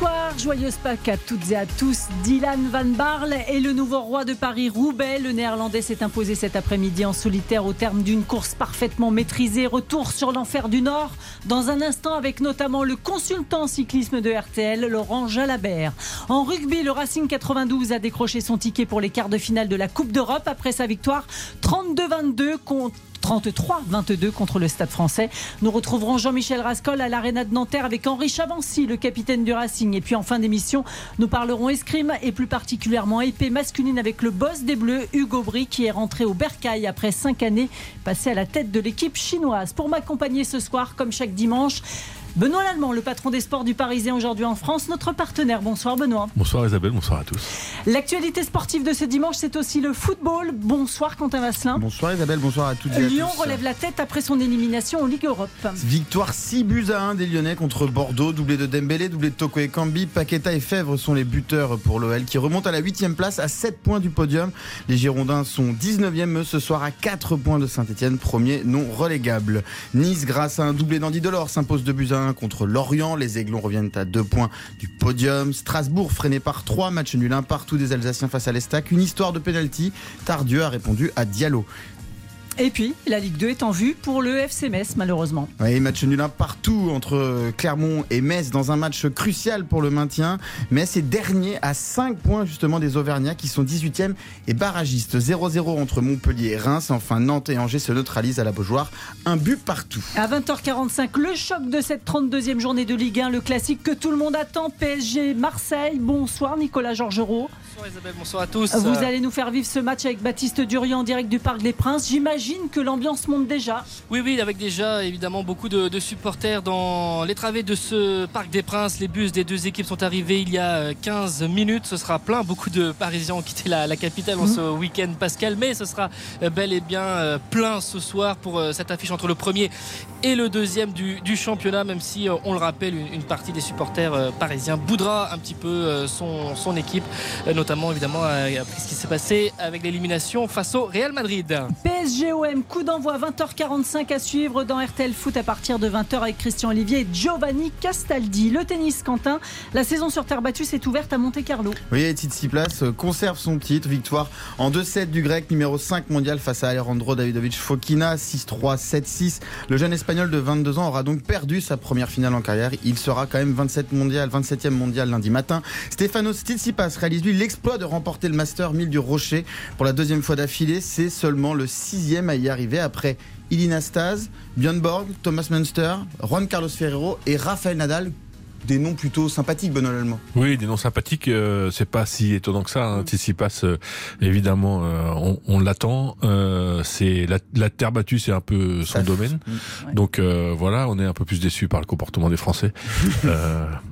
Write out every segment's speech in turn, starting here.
Bonsoir, joyeuse Pâques à toutes et à tous. Dylan Van Barle est le nouveau roi de Paris-Roubaix. Le néerlandais s'est imposé cet après-midi en solitaire au terme d'une course parfaitement maîtrisée. Retour sur l'enfer du Nord dans un instant avec notamment le consultant cyclisme de RTL, Laurent Jalabert. En rugby, le Racing 92 a décroché son ticket pour les quarts de finale de la Coupe d'Europe après sa victoire 32-22 contre 33-22 contre le Stade français. Nous retrouverons Jean-Michel Rascol à l'Arena de Nanterre avec Henri Chavancy, le capitaine du Racing. Et puis en fin d'émission, nous parlerons escrime et plus particulièrement épée masculine avec le boss des Bleus, Hugo Bry, qui est rentré au Bercail après cinq années passées à la tête de l'équipe chinoise. Pour m'accompagner ce soir, comme chaque dimanche, Benoît Lallemand, le patron des sports du Parisien aujourd'hui en France, notre partenaire. Bonsoir Benoît. Bonsoir Isabelle, bonsoir à tous. L'actualité sportive de ce dimanche, c'est aussi le football. Bonsoir Quentin Vasselin. Bonsoir Isabelle, bonsoir à toutes et à Lyon tous. relève la tête après son élimination en Ligue Europe. Victoire 6 buts à 1 des Lyonnais contre Bordeaux, doublé de Dembélé, doublé de Toko et Kambi. Paqueta et Fèvre sont les buteurs pour l'OL qui remonte à la 8 place à 7 points du podium. Les Girondins sont 19e ce soir à 4 points de Saint-Etienne, premier non relégable. Nice, grâce à un doublé d'Andy Delors, s'impose 2 buts à 1 contre Lorient. Les Aiglons reviennent à 2 points du podium. Strasbourg freiné par 3 matchs nuls un partout des Alsaciens face à l'Estac. Une histoire de pénalty. Tardieu a répondu à Diallo. Et puis, la Ligue 2 est en vue pour le FC Metz, malheureusement. Oui, match nul un partout entre Clermont et Metz dans un match crucial pour le maintien. Metz est dernier à 5 points justement des Auvergnats qui sont 18e et barragistes. 0-0 entre Montpellier et Reims. Enfin, Nantes et Angers se neutralisent à la Beaujoire. Un but partout. À 20h45, le choc de cette 32e journée de Ligue 1, le classique que tout le monde attend, PSG Marseille. Bonsoir Nicolas Georgerot. Bonsoir Isabelle, bonsoir à tous. Vous allez nous faire vivre ce match avec Baptiste Durian en direct du Parc des Princes. J'imagine que l'ambiance monte déjà. Oui, oui, avec déjà évidemment beaucoup de, de, supporters dans les travées de ce Parc des Princes. Les bus des deux équipes sont arrivés il y a 15 minutes. Ce sera plein. Beaucoup de Parisiens ont quitté la, la capitale en mmh. ce week-end pascal, mais ce sera bel et bien plein ce soir pour cette affiche entre le premier et le deuxième du, du championnat, même si on le rappelle, une, une, partie des supporters parisiens boudra un petit peu son, son équipe, notamment évidemment après ce qui s'est passé avec l'élimination face au Real Madrid. PSGOM, coup d'envoi 20h45 à suivre dans RTL Foot à partir de 20h avec Christian Olivier et Giovanni Castaldi. Le tennis, Quentin, la saison sur terre battue s'est ouverte à Monte Carlo. Oui, Tsitsipas conserve son titre, victoire en 2-7 du grec, numéro 5 mondial face à Alejandro Davidovich Fokina, 6-3, 7-6. Le jeune espagnol de 22 ans aura donc perdu sa première finale en carrière. Il sera quand même 27 mondial, 27e mondial lundi matin. Stefano Tsitsipas réalise lui l'exploit de remporter le Master 1000 du Rocher pour la deuxième fois d'affilée. C'est seulement le sixième à y arriver après Ilina Staz, Björn Borg, Thomas Munster, Juan Carlos Ferrero et Rafael Nadal des noms plutôt sympathiques, Benoît Allemand. Oui, des noms sympathiques. Euh, c'est pas si étonnant que ça. Hein. Tsitsipas, euh, évidemment, euh, on, on l'attend. Euh, c'est la, la, terre battue, c'est un peu son ça domaine. Ouais. Donc voilà, on est un peu plus déçu par le comportement des Français.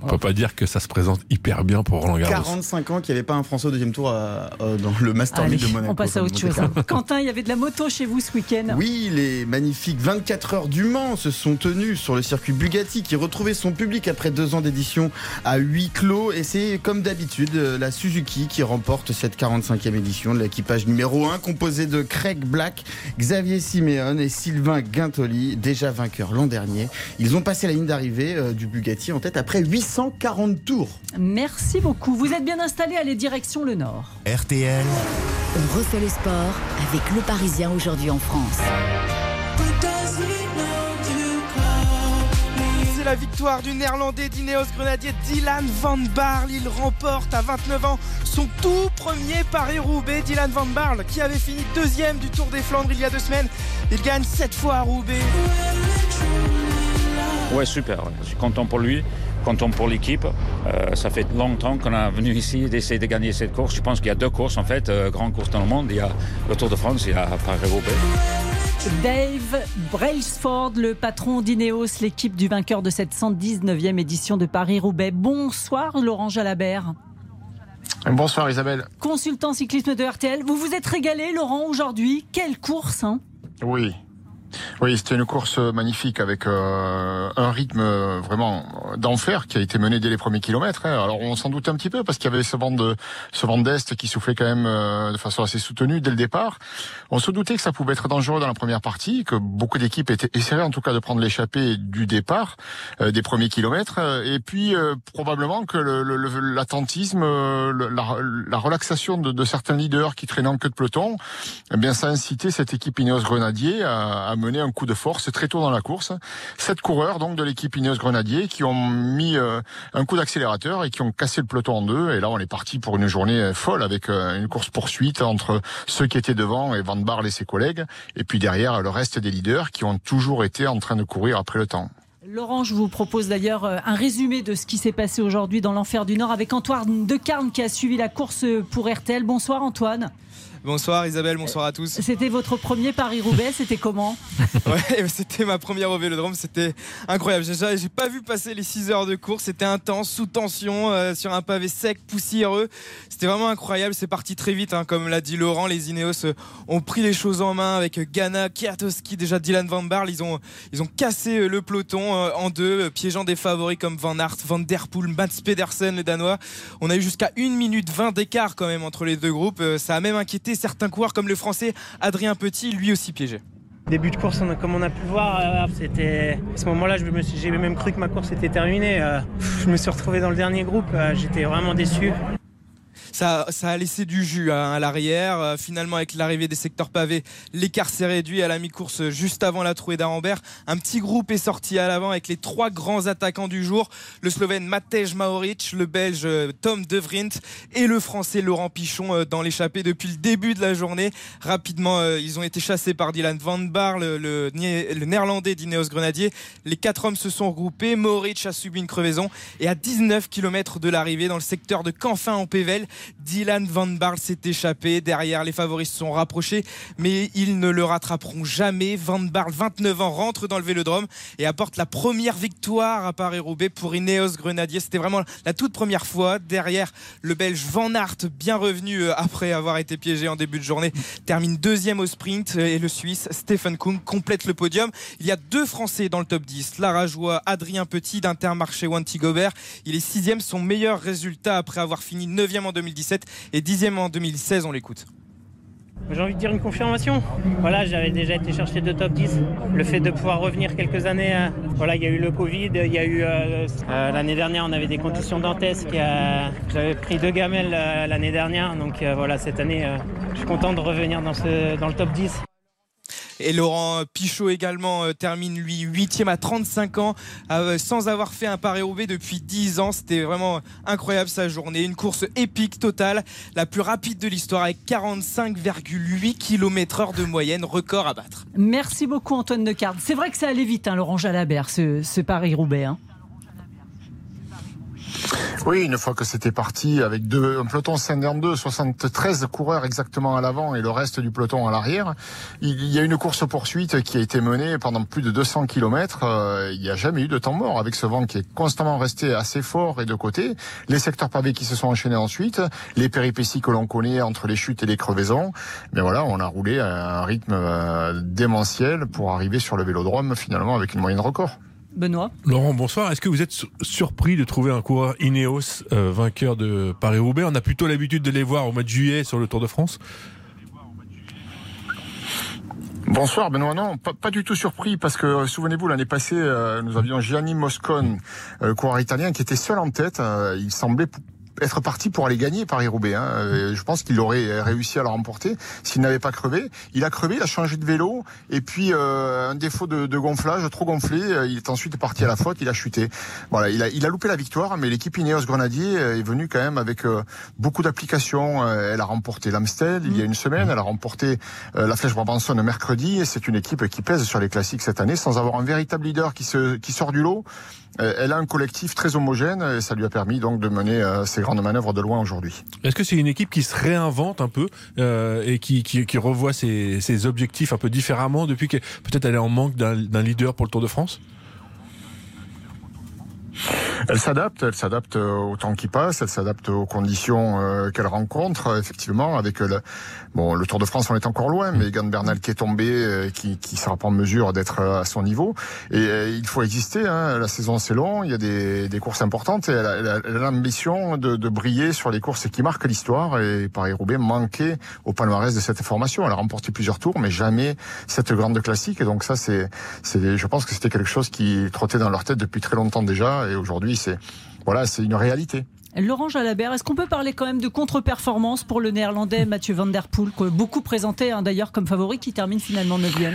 on peut pas dire que ça se présente hyper bien pour Roland Garros. 45 ans qu'il n'y avait pas un Français au deuxième tour à, à, dans le Master Allez, de Monaco. On passe à autre chose. Quentin, il y avait de la moto chez vous ce week-end. Oui, les magnifiques 24 heures du Mans se sont tenues sur le circuit Bugatti qui retrouvait son public après deux ans d'édition à huis clos et c'est comme d'habitude la Suzuki qui remporte cette 45e édition de l'équipage numéro 1 composé de Craig Black, Xavier Simeone et Sylvain Guintoli, déjà vainqueurs l'an dernier. Ils ont passé la ligne d'arrivée euh, du Bugatti en tête après 840 tours. Merci beaucoup. Vous êtes bien installé à les directions le Nord. RTL. On refait le sport avec le Parisien aujourd'hui en France. La victoire du néerlandais d'Ineos Grenadier Dylan Van Barle. Il remporte à 29 ans son tout premier Paris-Roubaix. Dylan Van Barle qui avait fini deuxième du Tour des Flandres il y a deux semaines. Il gagne sept fois à Roubaix. Ouais, super. Je suis content pour lui content pour l'équipe. Euh, ça fait longtemps qu'on est venu ici d'essayer de gagner cette course. Je pense qu'il y a deux courses en fait, euh, grande course dans le monde. Il y a le Tour de France, il y a Paris-Roubaix. Dave Brailsford, le patron d'Ineos, l'équipe du vainqueur de cette 119e édition de Paris-Roubaix. Bonsoir Laurent Jalabert. Bonsoir Isabelle. Consultant cyclisme de RTL. Vous vous êtes régalé Laurent aujourd'hui. Quelle course hein? Oui. Oui, c'était une course magnifique avec euh, un rythme vraiment d'enfer qui a été mené dès les premiers kilomètres. Hein. Alors on s'en doutait un petit peu parce qu'il y avait ce vent de ce vent d'est qui soufflait quand même euh, de façon assez soutenue dès le départ. On se doutait que ça pouvait être dangereux dans la première partie, que beaucoup d'équipes étaient essayées en tout cas de prendre l'échappée du départ euh, des premiers kilomètres, et puis probablement que l'attentisme, le, la, la, relaxation de, de, certains leaders qui traînaient en queue de peloton, eh bien ça a incité cette équipe Ineos Grenadier à, à mener un coup de force très tôt dans la course. Sept coureurs donc de l'équipe Ineos Grenadier qui ont mis euh, un coup d'accélérateur et qui ont cassé le peloton en deux. Et là, on est parti pour une journée euh, folle avec euh, une course poursuite entre ceux qui étaient devant et Van Barle et ses collègues, et puis derrière le reste des leaders qui ont toujours été en train de courir après le temps. Laurent, je vous propose d'ailleurs un résumé de ce qui s'est passé aujourd'hui dans l'enfer du Nord avec Antoine Decarne qui a suivi la course pour RTL. Bonsoir Antoine. Bonsoir Isabelle, bonsoir à tous. C'était votre premier Paris-Roubaix, c'était comment Ouais, c'était ma première au Vélodrome, c'était incroyable. J'ai pas vu passer les 6 heures de course, c'était intense, sous tension, euh, sur un pavé sec, poussiéreux. C'était vraiment incroyable, c'est parti très vite, hein. comme l'a dit Laurent, les Ineos euh, ont pris les choses en main avec Ghana, Kiatowski, déjà Dylan Van Barl, ils ont, ils ont cassé euh, le peloton en deux, piégeant des favoris comme Van Aert, Van Der Poel, Mats Pedersen, le Danois. On a eu jusqu'à 1 minute 20 d'écart quand même entre les deux groupes, ça a même inquiété certains coureurs comme le français Adrien Petit, lui aussi piégé. Début de course, comme on a pu voir, euh, c'était à ce moment-là, j'ai même cru que ma course était terminée. Euh, je me suis retrouvé dans le dernier groupe, euh, j'étais vraiment déçu ça, a laissé du jus hein, à l'arrière. Euh, finalement, avec l'arrivée des secteurs pavés, l'écart s'est réduit à la mi-course juste avant la trouée d'Arambert. Un petit groupe est sorti à l'avant avec les trois grands attaquants du jour le Slovène Matej Maoric, le Belge euh, Tom De Vrint et le Français Laurent Pichon euh, dans l'échappée depuis le début de la journée. Rapidement, ils ont été chassés par Dylan Van Bar, le, le, néerlandais d'Ineos Grenadier. Les quatre hommes se sont regroupés. Maoric a subi une crevaison et à 19 km de l'arrivée dans le secteur de Canfin en Pével, Dylan Van Barl s'est échappé. Derrière, les favoris se sont rapprochés, mais ils ne le rattraperont jamais. Van Barl, 29 ans, rentre dans le vélodrome et apporte la première victoire à Paris-Roubaix pour Ineos Grenadier. C'était vraiment la toute première fois. Derrière, le Belge Van Aert, bien revenu euh, après avoir été piégé en début de journée, termine deuxième au sprint et le Suisse Stephen Kuhn complète le podium. Il y a deux Français dans le top 10. Lara Joie, Adrien Petit d'Intermarché Wanty Gobert. Il est sixième, son meilleur résultat après avoir fini neuvième en 2010 et 10e en 2016. On l'écoute. J'ai envie de dire une confirmation. Voilà, j'avais déjà été chercher de top 10. Le fait de pouvoir revenir quelques années, euh, voilà, il y a eu le Covid, il y a eu euh, euh, l'année dernière, on avait des conditions dantesques. J'avais pris deux gamelles l'année dernière, donc voilà, cette année, je suis content de revenir dans, dans le top 10. Et Laurent Pichot également euh, termine lui 8 à 35 ans euh, sans avoir fait un Paris-Roubaix depuis 10 ans. C'était vraiment incroyable sa journée. Une course épique totale, la plus rapide de l'histoire avec 45,8 km heure de moyenne, record à battre. Merci beaucoup Antoine Decarde. C'est vrai que ça allait vite, hein, Laurent Jalabert, ce, Paris-Roubaix. Hein. Oui, une fois que c'était parti avec deux, un peloton 52, 73 coureurs exactement à l'avant et le reste du peloton à l'arrière, il y a une course-poursuite qui a été menée pendant plus de 200 km. Euh, il n'y a jamais eu de temps mort avec ce vent qui est constamment resté assez fort et de côté. Les secteurs pavés qui se sont enchaînés ensuite, les péripéties que l'on connaît entre les chutes et les crevaisons. Mais voilà, on a roulé à un rythme euh, démentiel pour arriver sur le vélodrome finalement avec une moyenne record. Benoît. Laurent, bonsoir. Est-ce que vous êtes surpris de trouver un coureur Ineos euh, vainqueur de Paris-Roubaix? On a plutôt l'habitude de les voir au mois de juillet sur le Tour de France. Bonsoir Benoît, non, pas, du tout surpris parce que euh, souvenez-vous l'année passée euh, nous avions Gianni Moscone, coureur italien qui était seul en tête. il semblait être parti pour aller gagner Paris-Roubaix. Hein. Euh, je pense qu'il aurait réussi à le remporter s'il n'avait pas crevé. Il a crevé, il a changé de vélo et puis euh, un défaut de, de, gonflage, trop gonflé. Euh, il est ensuite parti à la faute, il a chuté. Voilà, il a, il a loupé la victoire, mais l'équipe Ineos Grenadier est venue quand même avec beaucoup d'applications. Elle a remporté l'Amstel il y a une semaine, elle a remporté la Flèche Brabanson mercredi et c'est une équipe qui pèse sur les classiques cette année sans avoir un véritable leader qui, se, qui sort du lot. Elle a un collectif très homogène et ça lui a permis donc de mener ses grande manœuvre de loin aujourd'hui. Est-ce que c'est une équipe qui se réinvente un peu euh, et qui, revoit ses, ses, objectifs un peu différemment depuis que peut-être elle est en manque d'un leader pour le Tour de France? Elle s'adapte, elle s'adapte au temps qui passe, elle s'adapte aux conditions euh, qu'elle rencontre, effectivement, avec le, bon, le Tour de France, on est encore loin, mais Egan Bernal qui est tombé, euh, qui, qui sera pas en mesure d'être à son niveau. Et euh, il faut exister, hein, la saison c'est long, il y a des, des courses importantes, et elle a, l'ambition de, de briller sur les courses qui marquent l'histoire, et Paris-Roubaix manquait au palmarès de cette formation. Elle a remporté plusieurs tours, mais jamais cette grande classique, et donc ça, c'est, je pense que c'était quelque chose qui trottait dans leur tête depuis très longtemps déjà, et aujourd'hui, c'est, une réalité. Laurent Jalabert, est-ce qu'on peut parler quand même de contre-performance pour le néerlandais Mathieu Van Der Poel, beaucoup présenté hein, d'ailleurs comme favori, qui termine finalement 9e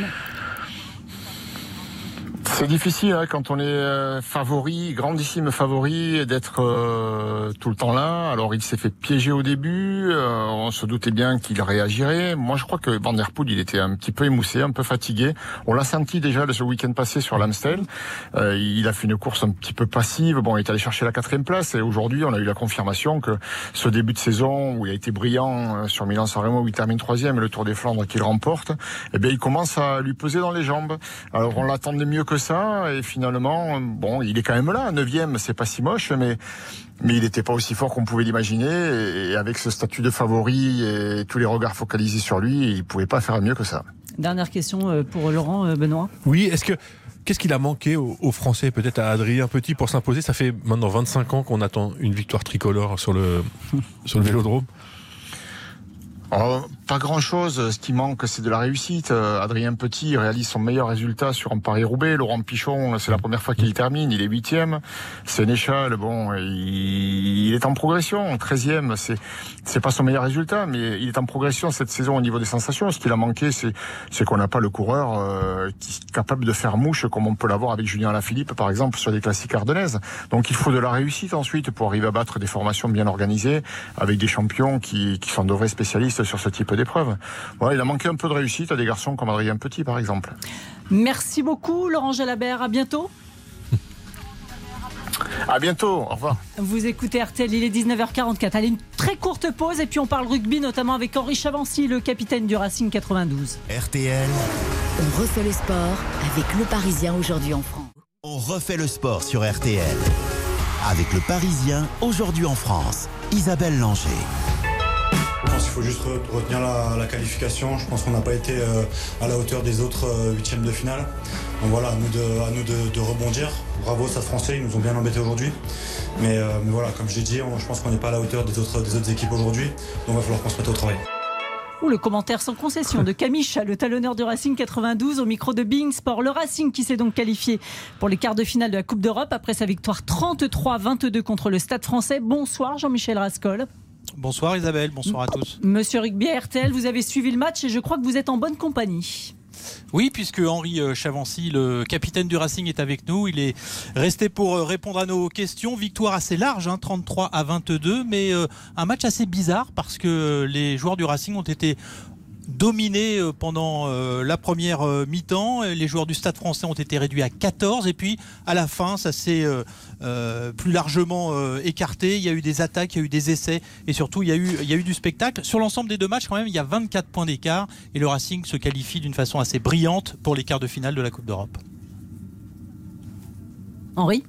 C'est difficile hein, quand on est euh, favori, grandissime favori, d'être euh, tout le temps là. Alors il s'est fait piéger au début, euh, on se doutait bien qu'il réagirait. Moi je crois que Van Der Poel il était un petit peu émoussé, un peu fatigué. On l'a senti déjà le ce week-end passé sur l'Amstel. Euh, il a fait une course un petit peu passive. Bon, il est allé chercher la quatrième place et aujourd'hui on a eu la confirmation que ce début de saison où il a été brillant euh, sur Milan-San où il termine troisième et le Tour des Flandres qu'il remporte, eh bien il commence à lui peser dans les jambes. Alors on l'attendait mieux que ça et finalement bon il est quand même là, neuvième c'est pas si moche mais mais il n'était pas aussi fort qu'on pouvait l'imaginer et avec ce statut de favori et tous les regards focalisés sur lui, il pouvait pas faire mieux que ça. Dernière question euh, pour Laurent euh, Benoît. Oui, est-ce que qu'est-ce qu'il a manqué aux, Français, peut-être à Adrien Petit pour s'imposer? Ça fait maintenant 25 ans qu'on attend une victoire tricolore sur le sur le Vélodrome. Oh, pas grand chose. Ce qui manque, c'est de la réussite. Euh, Adrien Petit réalise son meilleur résultat sur un Paris-Roubaix. Laurent Pichon, c'est la première fois qu'il termine. Il est huitième. Sénéchal, bon, il, est en progression. Treizième, c'est c'est pas son meilleur résultat, mais il est en progression cette saison au niveau des sensations. Ce qu'il a manqué, c'est c'est qu'on n'a pas le coureur euh, qui capable de faire mouche comme on peut l'avoir avec Julien Lafilippe, par exemple, sur des classiques ardennaises. Donc il faut de la réussite ensuite pour arriver à battre des formations bien organisées avec des champions qui, qui sont de vrais spécialistes sur ce type d'épreuve. Voilà, il a manqué un peu de réussite à des garçons comme Adrien Petit, par exemple. Merci beaucoup Laurent Jalabert, à bientôt. À bientôt, au revoir. Vous écoutez RTL, il est 19h44. Allez, une très courte pause et puis on parle rugby, notamment avec Henri Chavancy, le capitaine du Racing 92. RTL, On refait le sport avec le Parisien aujourd'hui en France. on refait le sport sur RTL. Avec le Parisien, aujourd'hui en France. Isabelle Langer. Je qu'il faut juste re- retenir la, qualification. Je pense qu'on n'a pas été euh, à la hauteur des autres euh, huitièmes de finale. Donc voilà, à nous, de, rebondir. Bravo Stade français, ils nous ont bien embêtés aujourd'hui. Mais, euh, voilà, comme j'ai dit, on- je pense qu'on n'est pas à la hauteur des autres, équipes aujourd'hui. Donc il va falloir qu'on se mette au travail. Ou le commentaire sans concession de Camille le talonneur du Racing 92 au micro de Bing Sport. Le Racing qui s'est donc qualifié pour les quarts de finale de la Coupe d'Europe après sa victoire 33-22 contre le Stade français. Bonsoir Jean-Michel Rascol. Bonsoir Isabelle, bonsoir à tous. Monsieur Rugby RTL, vous avez suivi le match et je crois que vous êtes en bonne compagnie. Oui, puisque Henri euh, Chavancy, le capitaine du Racing, est avec nous. Il est resté pour euh, répondre à nos questions. Victoire assez large, hein, 33 à 22, mais euh, un match assez bizarre parce que les joueurs du Racing ont été dominés euh, pendant euh, la première euh, mi-temps. Les joueurs du Stade français ont été réduits à 14 et puis à la fin, ça s'est plus largement écarté. Il y a eu des attaques, il y a eu des essais et surtout il y a eu, il y a eu du spectacle. Sur l'ensemble des deux matchs, quand même, il y a 24 points d'écart et le Racing se qualifie d'une façon assez brillante pour les quarts de finale de la Coupe d'Europe. Henri?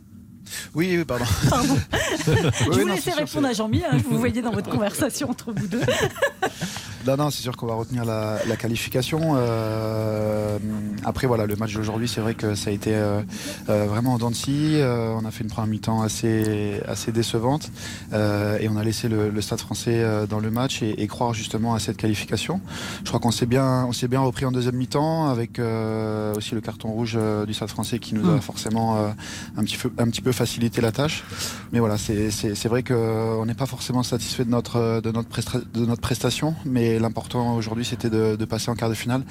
Oui, oui, pardon. Pardon. je Oui, vous non, laissais répondre à Jean-Mi, hein, vous voyez dans votre conversation entre vous deux. Non, non, c'est sûr qu'on va retenir la, la qualification. Euh, après, voilà, le match d'aujourd'hui, c'est vrai que ça a été euh, euh, vraiment en dents de scie. On a fait une première mi-temps assez, assez décevante et on a laissé le, le Stade français dans le match et, et croire justement à cette qualification. Je crois qu'on s'est bien, on s'est bien repris en deuxième mi-temps avec aussi le carton rouge du Stade français qui nous a Mm. forcément un, petit peu, un petit peu facilité la tâche. Mais voilà, c'est vrai qu'on n'est pas forcément satisfait de notre, de notre, de notre prestation, mais l'important aujourd'hui c'était de, de passer en quart de finale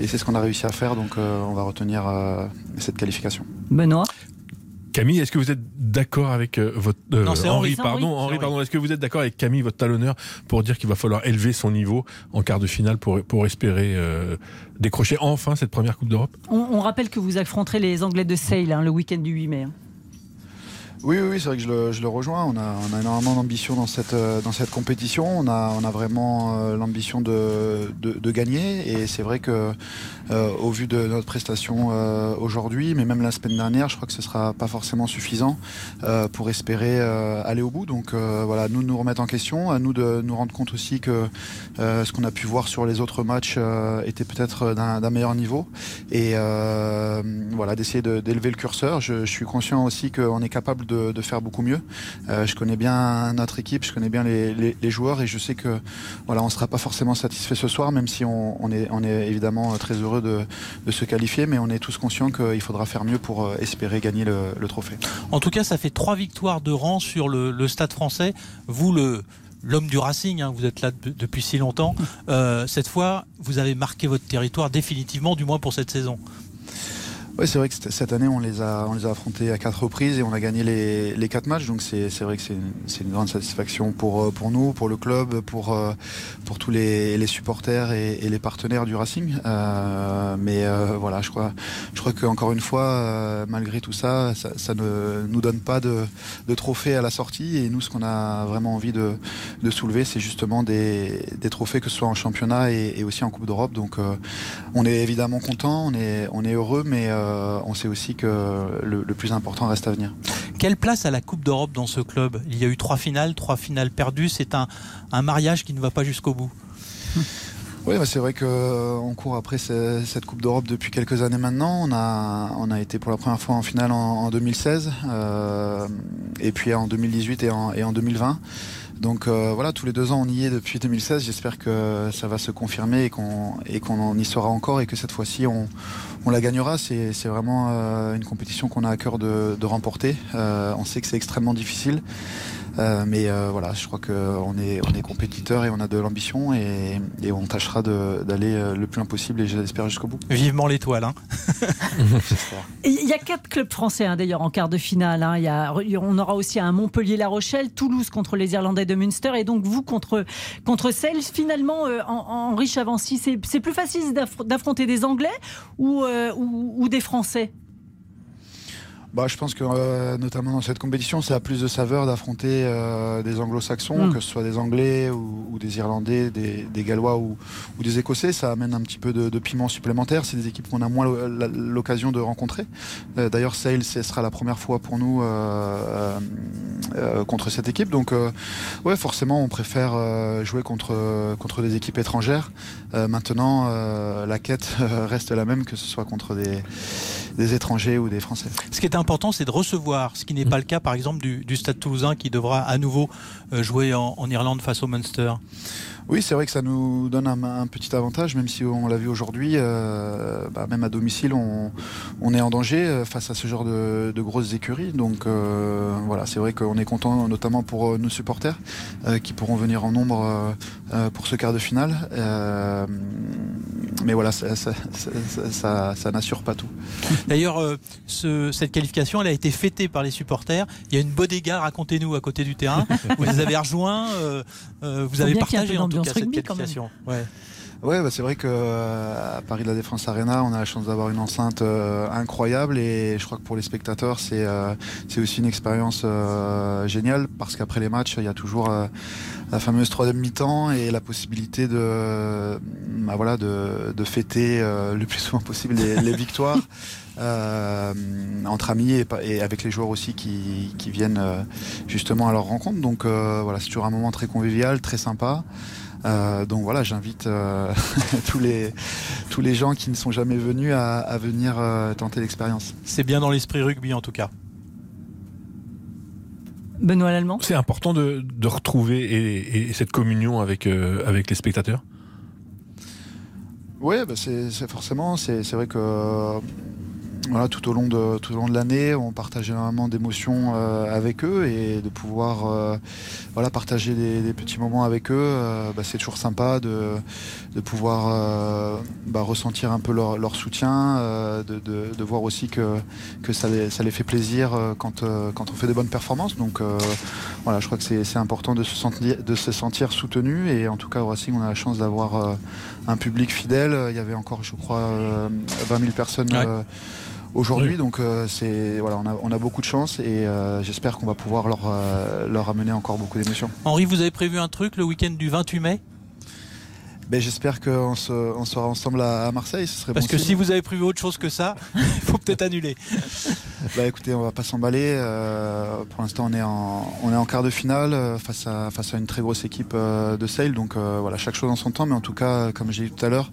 et c'est ce qu'on a réussi à faire, donc euh, on va retenir euh, cette qualification. Benoît? Camille, est-ce que vous êtes d'accord avec euh, votre euh, Non, c'est Henri. Henri, pardon, Henri. Pardon. Est-ce que vous êtes d'accord avec Camille, votre talonneur, pour dire qu'il va falloir élever son niveau en quart de finale pour pour espérer euh, décrocher enfin cette première Coupe d'Europe? On, on rappelle que vous affronterez les Anglais de Sale hein, le week-end du 8 mai. hein. Oui, oui, c'est vrai que je le, rejoins. On a, énormément d'ambition dans cette, cette compétition. On a, vraiment l'ambition de, gagner. Et c'est vrai que euh, au vu de notre prestation euh, aujourd'hui, mais même la semaine dernière, je crois que ce sera pas forcément suffisant euh, pour espérer aller au bout. Donc voilà, nous nous remettre en question, à nous de nous rendre compte aussi que ce qu'on a pu voir sur les autres matchs était peut-être d'un meilleur niveau et voilà d'essayer d'élever le curseur. Je, suis conscient aussi qu'on est capable de, de, faire beaucoup mieux. je connais bien notre équipe, je connais bien les, joueurs et je sais que voilà, on sera pas forcément satisfait ce soir, même si on, on est, on est évidemment très heureux de, se qualifier, mais on est tous conscients qu'il faudra faire mieux pour euh, espérer gagner le, trophée. En tout cas, ça fait trois victoires de rang sur le, stade français. Vous, le l'homme du Racing, hein, vous êtes là depuis si longtemps. Euh, cette fois, vous avez marqué votre territoire définitivement, du moins pour cette saison. Oui, c'est vrai que cette année, on les, a, on les a affrontés à quatre reprises et on a gagné les, les quatre matchs. Donc c'est vrai que c'est une, une, grande satisfaction pour, euh, pour nous, pour le club, pour, euh, pour tous les, les supporters et, les partenaires du Racing. Euh, mais euh, voilà, je crois, je crois qu'encore une fois, euh, malgré tout ça, ça, ça, ne nous donne pas de, de trophées à la sortie. Et nous, ce qu'on a vraiment envie de, de soulever, c'est justement des, des trophées, que ce soit en championnat et, et aussi en Coupe d'Europe. Donc on est évidemment content, on est, on est heureux, mais euh, on sait aussi que le, plus important reste à venir. Quelle place à la Coupe d'Europe dans ce club? Il y a eu trois finales, trois finales perdues. C'est un, mariage qui ne va pas jusqu'au bout. Oui, bah, c'est vrai qu'on court après cette Coupe d'Europe depuis quelques années maintenant. On a, on a été pour la première fois en finale en, 2016, euh, et puis en 2018 et en, et en 2020. Donc euh, voilà, tous les deux ans on y est depuis 2016. J'espère que ça va se confirmer et qu'on qu'on y sera encore et que cette fois-ci on, on la gagnera. C'est vraiment euh, une compétition qu'on a à cœur de, de remporter. Euh, on sait que c'est extrêmement difficile. Euh, mais euh, voilà, je crois qu'on est, on est compétiteur et on a de l'ambition et, et, on tâchera d'aller euh, le plus loin possible et j'espère jusqu'au bout. Vivement l'étoile. Hein il y a quatre clubs français hein, d'ailleurs en quart de finale. Hein. Il y a, on aura aussi un Montpellier-La Rochelle, Toulouse contre les Irlandais de Münster et donc vous contre, contre Sales. Finalement, en, en Rich Avancy, c'est plus facile d'affronter des Anglais ou, ou, ou des Français? Bah, je pense que euh, notamment dans cette compétition, ça a plus de saveur d'affronter euh, des anglo-saxons, mm. que ce soit des Anglais ou, des Irlandais, des, Gallois ou, des Écossais. Ça amène un petit peu de, piment supplémentaire. C'est des équipes qu'on a moins l'occasion de rencontrer. Euh, d'ailleurs, Sale, ce sera la première fois pour nous contre cette équipe. Donc, ouais, forcément, on préfère jouer contre, contre des équipes étrangères. maintenant, la quête reste la même, que ce soit contre des, des étrangers ou des Français. Ce qui est important, c'est de recevoir, ce qui n'est pas le cas par exemple du, Stade toulousain qui devra à nouveau euh, jouer en, Irlande face au Munster. Oui, c'est vrai que ça nous donne un, petit avantage, même si on l'a vu aujourd'hui, euh, bah, même à domicile, on, est en danger euh, face à ce genre de, grosses écuries. Donc voilà, c'est vrai qu'on est content, notamment pour nos supporters, qui pourront venir en nombre pour ce quart de finale. mais voilà, ça, ça n'assure pas tout. D'ailleurs, cette qualification, elle a été fêtée par les supporters. Il y a une bodega, racontez-nous, à côté du terrain. vous les avez rejoints, euh, euh, vous avez partagé en tout cas cette qualification. Ouais. Ouais, bah c'est vrai que euh, à Paris de la Défense Arena, on a la chance d'avoir une enceinte incroyable et je crois que pour les spectateurs, c'est c'est aussi une expérience géniale parce qu'après les matchs, il y a toujours la fameuse troisième mi-temps et la possibilité de bah voilà de, de fêter le plus souvent possible les, les victoires. Euh, entre amis et, avec les joueurs aussi qui, viennent euh, justement à leur rencontre. Donc euh, voilà, c'est toujours un moment très convivial, très sympa. Donc voilà, j'invite tous, les, tous les gens qui ne sont jamais venus à, venir tenter l'expérience. C'est bien dans l'esprit rugby en tout cas. Benoît Lallemand C'est important de, retrouver et, cette communion avec, avec les spectateurs? Oui, bah c'est forcément, c'est vrai que voilà, tout au long de tout au long de l'année, on partage énormément d'émotions euh, avec eux et de pouvoir euh, voilà partager des, petits moments avec eux, euh, bah, c'est toujours sympa de, de pouvoir bah, ressentir un peu leur, leur soutien, de, de, de, voir aussi que que ça les, ça les fait plaisir quand quand on fait de bonnes performances. Donc voilà, je crois que c'est important de se sentir de se sentir soutenu et en tout cas au Racing, on a la chance d'avoir un public fidèle. Il y avait encore, je crois, 20 000 personnes aujourd'hui. Donc c'est voilà, on a, on a, beaucoup de chance et j'espère qu'on va pouvoir leur, leur amener encore beaucoup d'émotions. Henri, vous avez prévu un truc le week-end du 28 mai? Ben, J'espère qu'on on sera ensemble à, Marseille. Ce serait Parce que si vous avez prévu autre chose que ça, il faut peut-être annuler. bah, écoutez, on va pas s'emballer. Euh, pour l'instant, on, est en, on est en quart de finale euh, face à, face à une très grosse équipe euh, de Sale. Donc voilà, chaque chose en son temps. Mais en tout cas, comme j'ai dit tout à l'heure,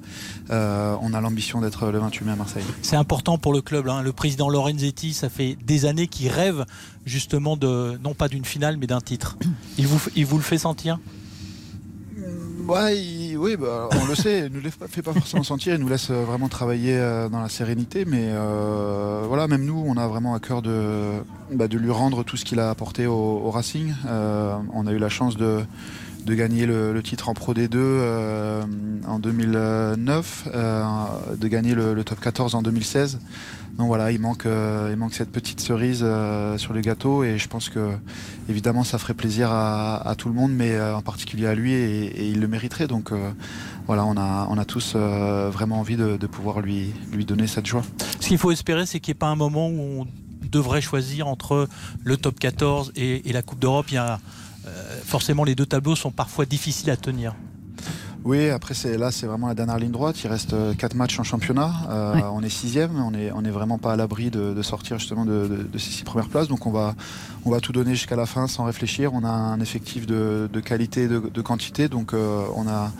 on a l'ambition d'être le 28 mai à Marseille. C'est important pour le club. Hein. Le président Lorenzetti, ça fait des années qu'il rêve justement de, non pas d'une finale, mais d'un titre. Il vous, il vous le fait sentir? Ouais, oui, bah, on le sait, il ne nous fait pas forcément sentir, il nous laisse euh, vraiment travailler euh, dans la sérénité, mais euh, voilà, même nous, on a vraiment à cœur de, bah, de lui rendre tout ce qu'il a apporté au, Racing. on a eu la chance de, de gagner le, titre en Pro D2 en 2009, de gagner le, top 14 en 2016. Donc voilà, il manque, euh, il manque cette petite cerise euh, sur le gâteau et je pense que évidemment ça ferait plaisir à, tout le monde, mais euh, en particulier à lui et, il le mériterait. Donc voilà, on a, on a tous vraiment envie de, pouvoir lui, lui donner cette joie. Ce qu'il faut espérer, c'est qu'il n'y ait pas un moment où on devrait choisir entre le top 14 et, la Coupe d'Europe. Forcément, les deux tableaux sont parfois difficiles à tenir. Oui, après c'est là c'est vraiment la dernière ligne droite. Il reste euh, quatre matchs en championnat. Euh, on est sixième, on est on est vraiment pas à l'abri de, sortir justement de, ces six premières places. Donc on va on va tout donner jusqu'à la fin sans réfléchir. On a un effectif de, qualité, de, quantité. Donc euh, on a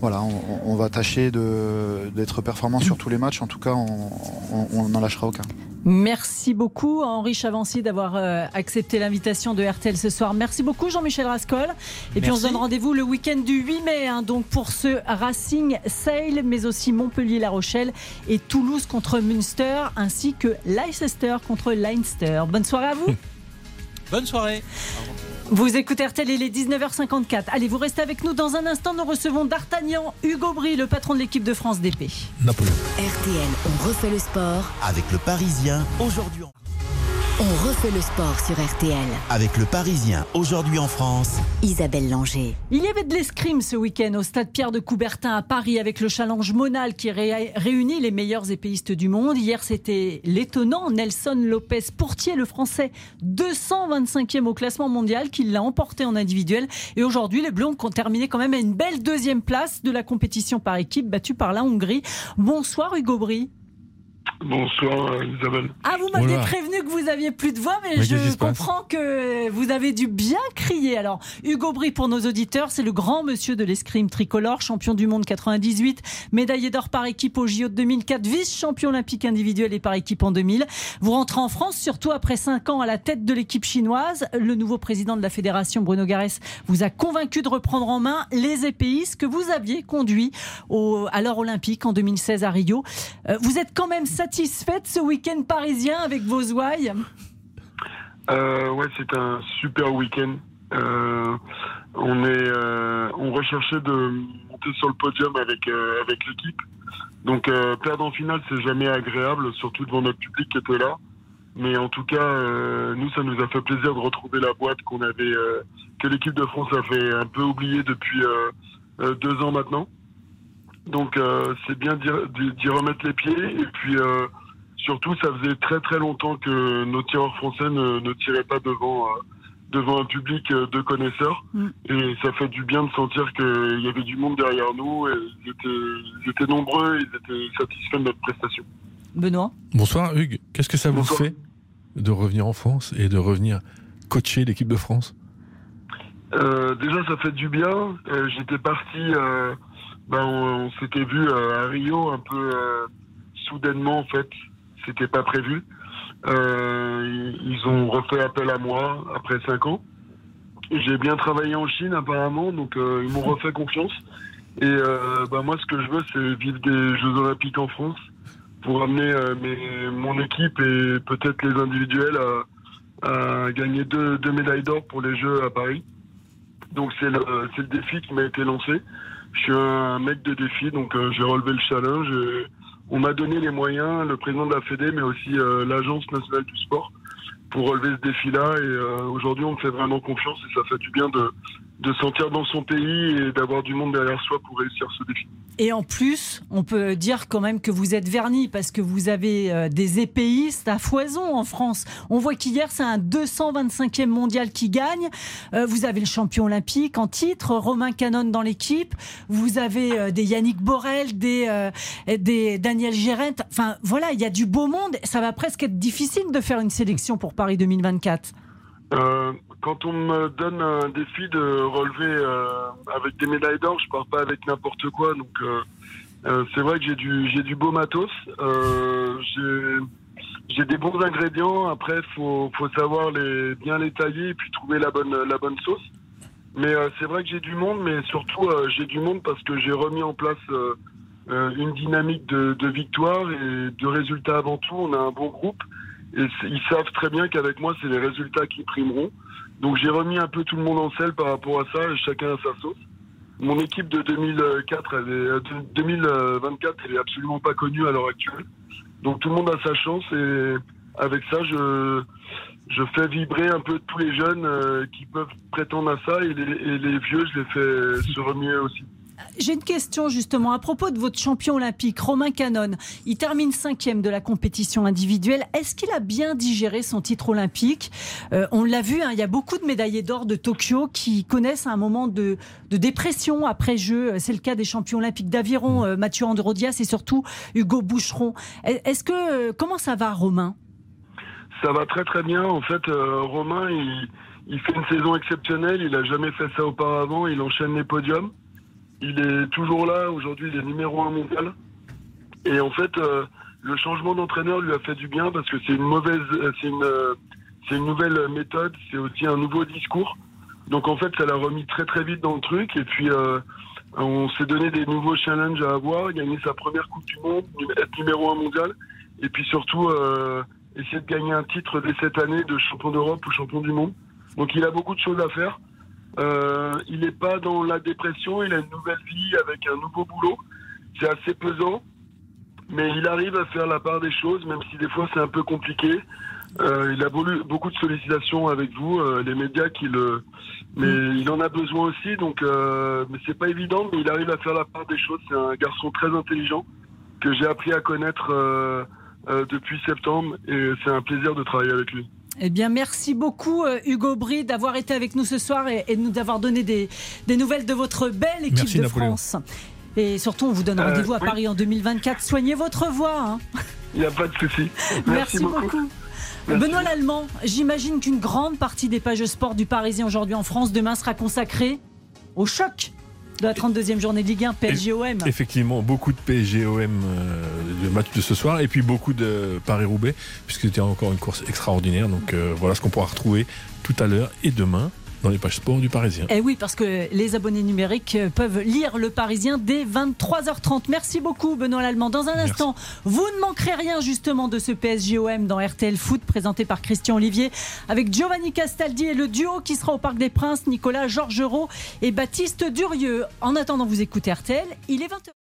voilà, on, va tâcher d'être performant sur tous les matchs. En tout cas, on n'en lâchera aucun. Merci beaucoup Henri Chavancy d'avoir euh, accepté l'invitation de RTL ce soir. Merci beaucoup Jean-Michel Rascol. Et puis on se donne rendez-vous le week-end du 8 mai hein, donc pour ce Racing Sale, mais aussi Montpellier-La Rochelle et Toulouse contre Münster, ainsi que Leicester contre Leinster. Bonne soirée à vous. Bonne soirée. Vous écoutez RTL, il est 19h54. Allez, vous restez avec nous dans un instant. Nous recevons D'Artagnan, Hugo Bry, le patron de l'équipe de France d'épée. Napoléon. RTL, on refait le sport. Avec le Parisien, aujourd'hui en on refait le sport sur RTL. Avec le Parisien, aujourd'hui en France, Isabelle Langer. Il y avait de l'escrime ce week-end au stade Pierre de Coubertin à Paris avec le challenge Monal qui réunit les meilleurs épéistes du monde. Hier, c'était l'étonnant Nelson Lopez Pourtier, le français 225e au classement mondial, qui l'a emporté en individuel. Et aujourd'hui, les Bleus ont terminé quand même à une belle deuxième place de la compétition par équipe battue par la Hongrie. Bonsoir Hugo Bry. Bonsoir Isabelle. Ah, vous m'aviez prévenu que vous aviez plus de voix, mais, je comprends que vous avez dû bien crier. Alors, Hugo Bry, pour nos auditeurs, c'est le grand monsieur de l'escrime tricolore, champion du monde 98, médaillé d'or par équipe au JO de 2004, vice-champion olympique individuel et par équipe en 2000. Vous rentrez en France, surtout après 5 ans à la tête de l'équipe chinoise. Le nouveau président de la fédération, Bruno Garès, vous a convaincu de reprendre en main les épéistes que vous aviez conduits au, à l'heure olympique en 2016 à Rio. Euh, vous êtes quand même satisfait satisfaite ce week-end parisien avec vos ouailles euh, Ouais, c'est un super week-end. Euh, on est, euh, on recherchait de monter sur le podium avec avec l'équipe. Donc perdre en finale, c'est jamais agréable, surtout devant notre public qui était là. Mais en tout cas, nous, ça nous a fait plaisir de retrouver la boîte qu'on avait, que l'équipe de France a fait un peu oublier depuis deux ans maintenant. Donc euh, c'est bien d'y remettre les pieds. Et puis euh, surtout, ça faisait très très longtemps que nos tireurs français ne, tiraient pas devant, euh, devant un public de connaisseurs. Mm. Et ça fait du bien de sentir qu'il y avait du monde derrière nous. Et ils, étaient, nombreux, ils étaient satisfaits de notre prestation. Benoît? Bonsoir Hugues. Qu'est-ce que ça vous fait de revenir en France et de revenir coacher l'équipe de France? Déjà, ça fait du bien. J'étais parti ben, on, s'était vu euh, à Rio un peu euh, soudainement en fait. C'était pas prévu. Euh, ils ont refait appel à moi après cinq ans. J'ai bien travaillé en Chine apparemment, donc ils m'ont refait confiance. Et ben, moi, ce que je veux, c'est vivre des Jeux Olympiques en France pour amener mon équipe et peut-être les individuels à, gagner deux, médailles d'or pour les Jeux à Paris. Donc c'est le, le défi qui m'a été lancé je suis un mec de défi, donc euh, j'ai relevé le challenge. on m'a donné les moyens, le président de la Fédé, mais aussi euh, l'Agence nationale du sport. Pour relever ce défi-là. Et euh, aujourd'hui, on me fait vraiment confiance et ça fait du bien de, de sentir dans son pays et d'avoir du monde derrière soi pour réussir ce défi. Et en plus, on peut dire quand même que vous êtes verni parce que vous avez euh, des épéistes à foison en France. On voit qu'hier, c'est un 225e mondial qui gagne. Euh, vous avez le champion olympique en titre, Romain Canon dans l'équipe. Vous avez des Yannick Borel, des, des Daniel Gérent. Enfin, voilà, il y a du beau monde. Ça va presque être difficile de faire une sélection pour Paris 2024. Euh, quand on me donne un défi de relever euh, avec des médailles d'or, je pars pas avec n'importe quoi. Donc euh, euh, c'est vrai que j'ai du j'ai du beau matos. j'ai des bons ingrédients. Après, faut faut savoir les bien les tailler et puis trouver la bonne la bonne sauce. Mais c'est vrai que j'ai du monde, mais surtout j'ai du monde parce que j'ai remis en place une dynamique de, de victoire et de résultats avant tout. On a un bon groupe ils savent très bien qu'avec moi, c'est les résultats qui primeront. Donc j'ai remis un peu tout le monde en selle par rapport à ça, chacun a sa sauce. Mon équipe de 2004, elle est, 2024, elle est absolument pas connue à l'heure actuelle. Donc tout le monde a sa chance et avec ça, je, je fais vibrer un peu tous les jeunes euh, qui peuvent prétendre à ça et les vieux, je les fais se remuer aussi. J'ai une question justement à propos de votre champion olympique, Romain Canon. Il termine cinquième de la compétition individuelle. Est-ce qu'il a bien digéré son titre olympique? Euh, On l'a vu, hein, il y a beaucoup de médaillés d'or de Tokyo qui connaissent un moment de, dépression après jeu. C'est le cas des champions olympiques d'aviron, euh, Mathieu Androdias et surtout Hugo Boucheron. Est-ce que comment ça va, Romain? Ça va très très bien. En fait, euh, Romain, il, il fait une saison exceptionnelle. Il a jamais fait ça auparavant. Il enchaîne les podiums. Il est toujours là. Aujourd'hui, il est numéro un mondial. Et en fait, euh, le changement d'entraîneur lui a fait du bien parce que c'est une mauvaise, euh, c'est une, euh, c'est une nouvelle méthode. C'est aussi un nouveau discours. Donc en fait, ça l'a remis très très vite dans le truc. Et puis, on s'est donné des nouveaux challenges à avoir. Gagner sa première Coupe du Monde, être numéro un mondial. Et puis surtout, essayer de gagner un titre dès cette année de champion d'Europe ou champion du monde. Donc il a beaucoup de choses à faire. Euh, il n'est pas dans la dépression, il a une nouvelle vie avec un nouveau boulot. C'est assez pesant, mais il arrive à faire la part des choses, même si des fois c'est un peu compliqué. Euh, il a beaucoup de sollicitations avec vous, euh, les médias qui le, mais il en a besoin aussi. Donc, euh, c'est pas évident, mais il arrive à faire la part des choses. C'est un garçon très intelligent que j'ai appris à connaître depuis septembre, et c'est un plaisir de travailler avec lui. Eh bien, merci beaucoup, euh, Hugo Brie, d'avoir été avec nous ce soir et, de nous avoir donné des, nouvelles de votre belle équipe de France. Et surtout, on vous donne euh, rendez-vous à Paris en 2024. Soignez votre voix. Hein. Il n'y a pas de souci. Merci, beaucoup. Benoît Lallemand, j'imagine qu'une grande partie des pages sport du Parisien aujourd'hui en France demain sera consacrée au choc de la 32e journée de Ligue 1, PSGOM. Effectivement, beaucoup de PSGOM euh, le match de ce soir et puis beaucoup de Paris-Roubaix puisque c'était encore une course extraordinaire. Donc euh, voilà ce qu'on pourra retrouver tout à l'heure et demain dans les pages sport du Parisien. Et eh oui, parce que les abonnés numériques peuvent lire le Parisien dès 23h30. Merci beaucoup, Benoît Lallemand. Dans un instant, vous ne manquerez rien justement de ce PSGOM dans RTL Foot présenté par Christian Olivier avec Giovanni Castaldi et le duo qui sera au Parc des Princes, Nicolas Georgerot et Baptiste Durieux. En attendant, vous écoutez RTL, il est 20h.